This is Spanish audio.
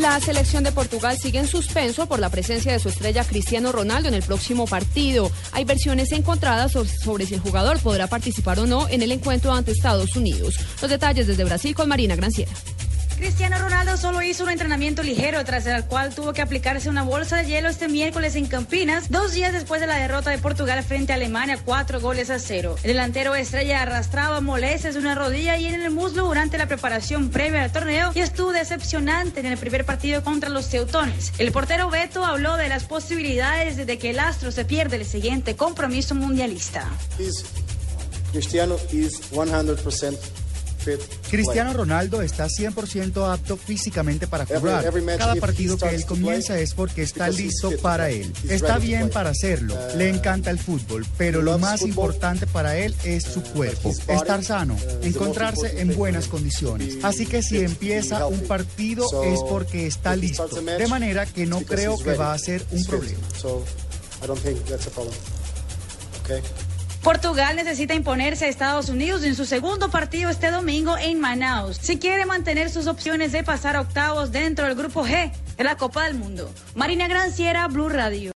La selección de Portugal sigue en suspenso por la presencia de su estrella Cristiano Ronaldo en el próximo partido. Hay versiones encontradas sobre si el jugador podrá participar o no en el encuentro ante Estados Unidos. Los detalles desde Brasil con Marina Granciera. Cristiano Ronaldo solo hizo un entrenamiento ligero tras el cual tuvo que aplicarse una bolsa de hielo este miércoles en Campinas, dos días después de la derrota de Portugal frente a Alemania, cuatro goles a cero. El delantero estrella arrastraba molestias de una rodilla y en el muslo durante la preparación previa al torneo y estuvo decepcionante en el primer partido contra los teutones. El portero Beto habló de las posibilidades de que el astro se pierda el siguiente compromiso mundialista. Cristiano is 100% Cristiano Ronaldo está 100% apto físicamente para jugar. Cada partido que él comienza es porque está listo para él. Está bien para hacerlo. Uh, Le encanta el fútbol, pero lo más importante para él es su cuerpo. Estar sano, uh, encontrarse en buenas condiciones. Así que si empieza un partido es porque está listo. De manera que no creo que va a ser un problema. Portugal necesita imponerse a Estados Unidos en su segundo partido este domingo en Manaus. Si quiere mantener sus opciones de pasar a octavos dentro del grupo G de la Copa del Mundo. Marina Granciera, Blue Radio.